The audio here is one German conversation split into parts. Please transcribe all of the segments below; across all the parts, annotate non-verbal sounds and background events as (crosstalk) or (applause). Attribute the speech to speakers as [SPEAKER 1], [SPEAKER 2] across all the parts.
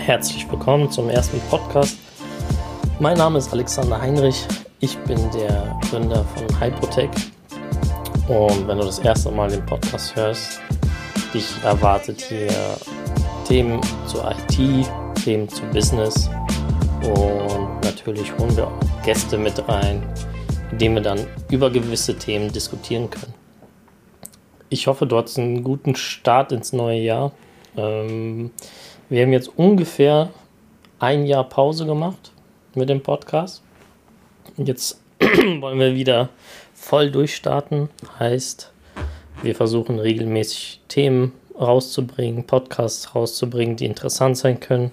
[SPEAKER 1] Herzlich willkommen zum ersten Podcast. Mein Name ist Alexander Heinrich. Ich bin der Gründer von Hyprotech. Und wenn du das erste Mal den Podcast hörst, dich erwartet hier Themen zur IT, Themen zu Business und natürlich holen wir auch Gäste mit rein, denen wir dann über gewisse Themen diskutieren können. Ich hoffe, du hast einen guten Start ins neue Jahr. Ähm, wir haben jetzt ungefähr ein Jahr Pause gemacht mit dem Podcast. Jetzt (clears throat) wollen wir wieder voll durchstarten. Heißt, wir versuchen regelmäßig Themen rauszubringen, Podcasts rauszubringen, die interessant sein können,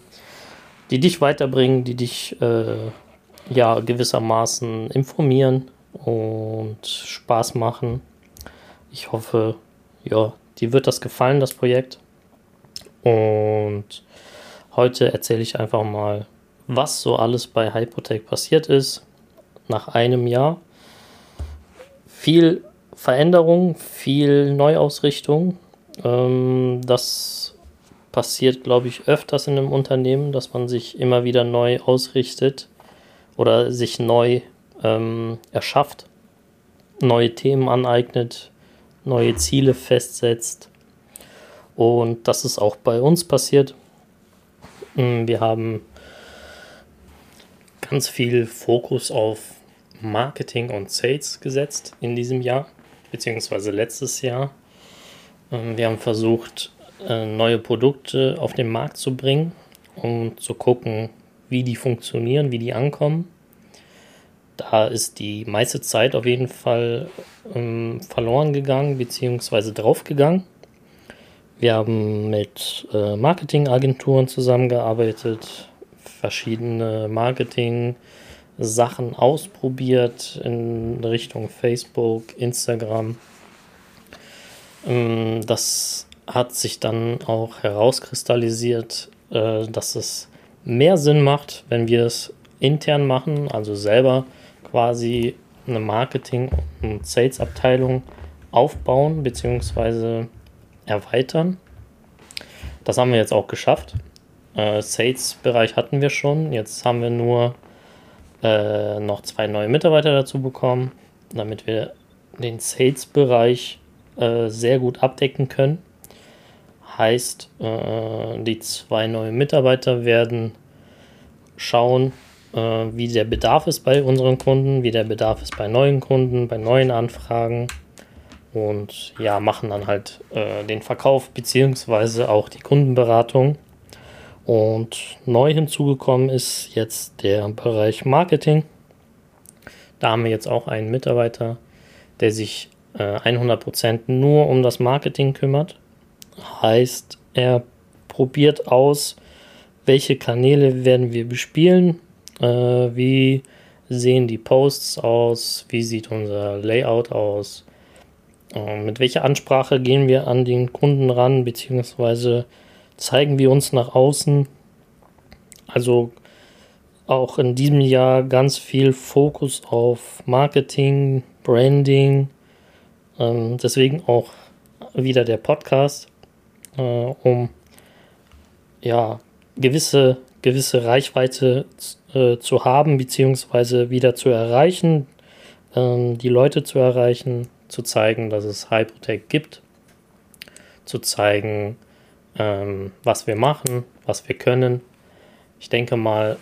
[SPEAKER 1] die dich weiterbringen, die dich äh, ja gewissermaßen informieren und Spaß machen. Ich hoffe, ja, dir wird das gefallen, das Projekt. Und heute erzähle ich einfach mal, was so alles bei Hypotech passiert ist nach einem Jahr. Viel Veränderung, viel Neuausrichtung. Ähm, das passiert, glaube ich, öfters in einem Unternehmen, dass man sich immer wieder neu ausrichtet oder sich neu ähm, erschafft, neue Themen aneignet, neue Ziele festsetzt. Und das ist auch bei uns passiert. Mm, wir haben ganz viel Fokus auf Marketing und Sales gesetzt in diesem Jahr, beziehungsweise letztes Jahr. Ähm, wir haben versucht, äh, neue Produkte auf den Markt zu bringen und zu gucken, wie die funktionieren, wie die ankommen. Da ist die meiste Zeit auf jeden Fall ähm, verloren gegangen, beziehungsweise draufgegangen. Wir haben mit äh, Marketingagenturen zusammengearbeitet, verschiedene Marketing-Sachen ausprobiert in Richtung Facebook, Instagram. Ähm, das hat sich dann auch herauskristallisiert, äh, dass es mehr Sinn macht, wenn wir es intern machen, also selber quasi eine Marketing- und Sales-Abteilung aufbauen bzw. erweitern. Das haben wir jetzt auch geschafft. Äh, Sales-Bereich hatten wir schon. Jetzt haben wir nur äh, noch zwei neue Mitarbeiter dazu bekommen, damit wir den Sales-Bereich äh, sehr gut abdecken können. Heißt, äh, die zwei neuen Mitarbeiter werden schauen, äh, wie der Bedarf ist bei unseren Kunden, wie der Bedarf ist bei neuen Kunden, bei neuen Anfragen und ja, machen dann halt äh, den Verkauf beziehungsweise auch die Kundenberatung. Und neu hinzugekommen ist jetzt der Bereich Marketing. Da haben wir jetzt auch einen Mitarbeiter, der sich äh, 100% nur um das Marketing kümmert. Heißt, er probiert aus, welche Kanäle werden wir bespielen, äh, wie sehen die Posts aus? Wie sieht unser Layout aus? Äh, mit welcher Ansprache gehen wir an den Kunden ran, beziehungsweise zeigen wir uns nach außen? Also auch in diesem Jahr ganz viel Fokus auf Marketing, Branding. Ähm, deswegen auch wieder der Podcast, äh, um ja gewisse gewisse Reichweite äh, zu haben, beziehungsweise wieder zu erreichen, ähm, die Leute zu erreichen, zu zeigen, dass es Hyprotech gibt, zu zeigen, ähm, was wir machen, was wir können. Ich denke mal,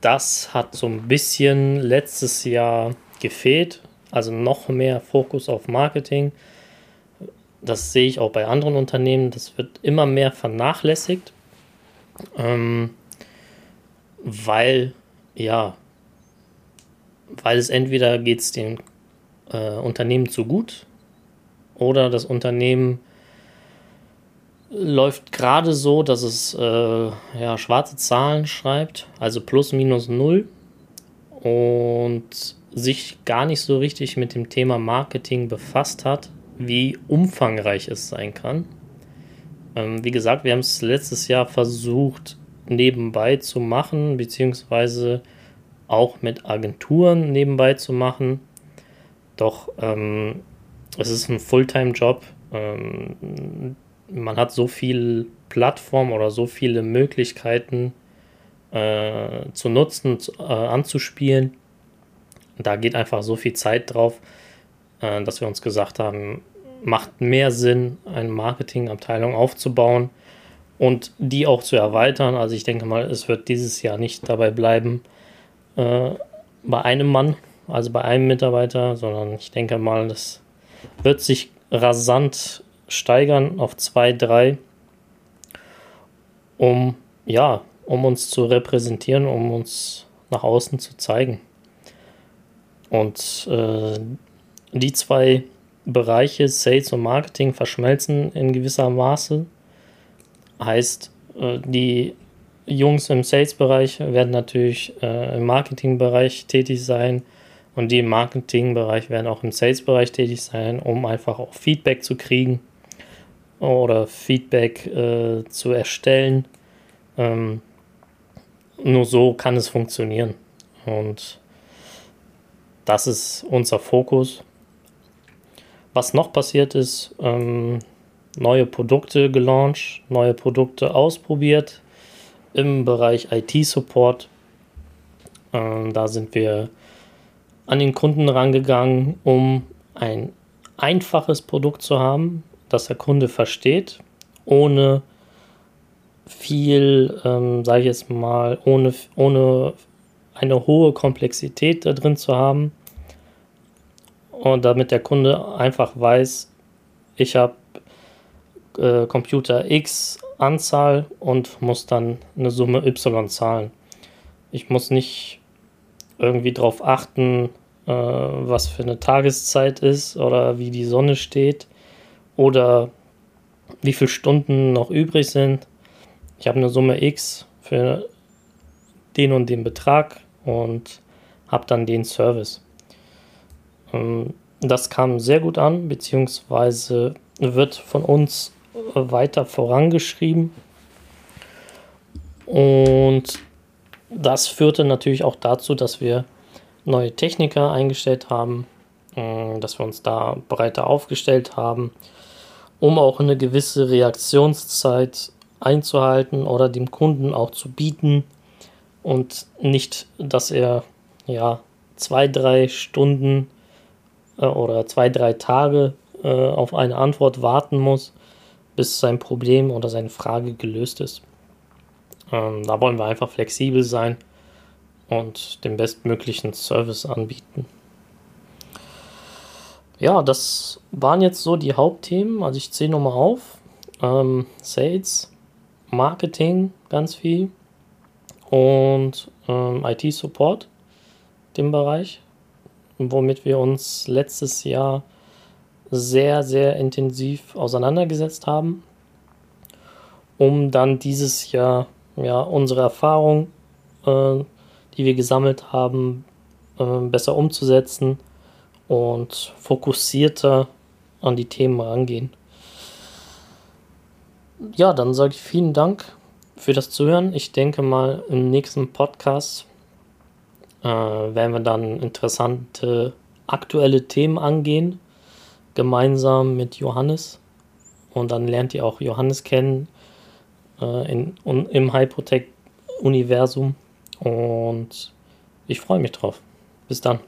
[SPEAKER 1] das hat so ein bisschen letztes Jahr gefehlt, also noch mehr Fokus auf Marketing. Das sehe ich auch bei anderen Unternehmen, das wird immer mehr vernachlässigt ähm, weil, ja, weil es entweder geht es dem äh, Unternehmen zu gut oder das Unternehmen läuft gerade so, dass es äh, ja, schwarze Zahlen schreibt, also plus minus null und sich gar nicht so richtig mit dem Thema Marketing befasst hat, wie umfangreich es sein kann. Ähm, wie gesagt, wir haben es letztes Jahr versucht nebenbei zu machen, beziehungsweise auch mit Agenturen nebenbei zu machen. Doch ähm, es ist ein Fulltime-Job. Ähm, man hat so viele Plattformen oder so viele Möglichkeiten äh, zu nutzen, äh, anzuspielen. Da geht einfach so viel Zeit drauf, äh, dass wir uns gesagt haben, macht mehr Sinn, eine Marketingabteilung aufzubauen und die auch zu erweitern. Also ich denke mal, es wird dieses Jahr nicht dabei bleiben äh, bei einem Mann, also bei einem Mitarbeiter, sondern ich denke mal, das wird sich rasant steigern auf zwei, drei, um ja, um uns zu repräsentieren, um uns nach außen zu zeigen. Und äh, die zwei Bereiche Sales und Marketing verschmelzen in gewisser Maße. Heißt, äh, die Jungs im Sales-Bereich werden natürlich äh, im Marketing-Bereich tätig sein und die im Marketing-Bereich werden auch im Sales-Bereich tätig sein, um einfach auch Feedback zu kriegen oder Feedback äh, zu erstellen. Ähm, nur so kann es funktionieren. Und das ist unser Fokus. Was noch passiert ist, ähm, neue Produkte gelauncht, neue Produkte ausprobiert im Bereich IT-Support. Ähm, da sind wir an den Kunden rangegangen, um ein einfaches Produkt zu haben, das der Kunde versteht, ohne viel, ähm, sage ich jetzt mal, ohne, ohne eine hohe Komplexität da drin zu haben. Und damit der Kunde einfach weiß, ich habe äh, Computer X Anzahl und muss dann eine Summe Y zahlen. Ich muss nicht irgendwie darauf achten, äh, was für eine Tageszeit ist oder wie die Sonne steht oder wie viele Stunden noch übrig sind. Ich habe eine Summe X für den und den Betrag und habe dann den Service. Ähm, das kam sehr gut an, beziehungsweise wird von uns weiter vorangeschrieben. Und das führte natürlich auch dazu, dass wir neue Techniker eingestellt haben, äh, dass wir uns da breiter aufgestellt haben, um auch eine gewisse Reaktionszeit einzuhalten oder dem Kunden auch zu bieten und nicht, dass er ja zwei, drei Stunden äh, oder zwei, drei Tage äh, auf eine Antwort warten muss, bis sein Problem oder seine Frage gelöst ist. Ähm, da wollen wir einfach flexibel sein und den bestmöglichen Service anbieten. Ja, das waren jetzt so die Hauptthemen. Also ich zähle nochmal auf. Ähm, Sales, Marketing, ganz viel und ähm, IT-Support, dem Bereich, womit wir uns letztes Jahr sehr, sehr intensiv auseinandergesetzt haben, um dann dieses Jahr ja, unsere Erfahrung, äh, die wir gesammelt haben, äh, besser umzusetzen und fokussierter an die Themen rangehen. Ja, dann sage ich vielen Dank für das Zuhören. Ich denke mal, im nächsten Podcast äh, werden wir dann interessante aktuelle Themen angehen gemeinsam mit Johannes. Und dann lernt ihr auch Johannes kennen äh, in, un, im Hypotech-Universum. Und ich freue mich drauf. Bis dann.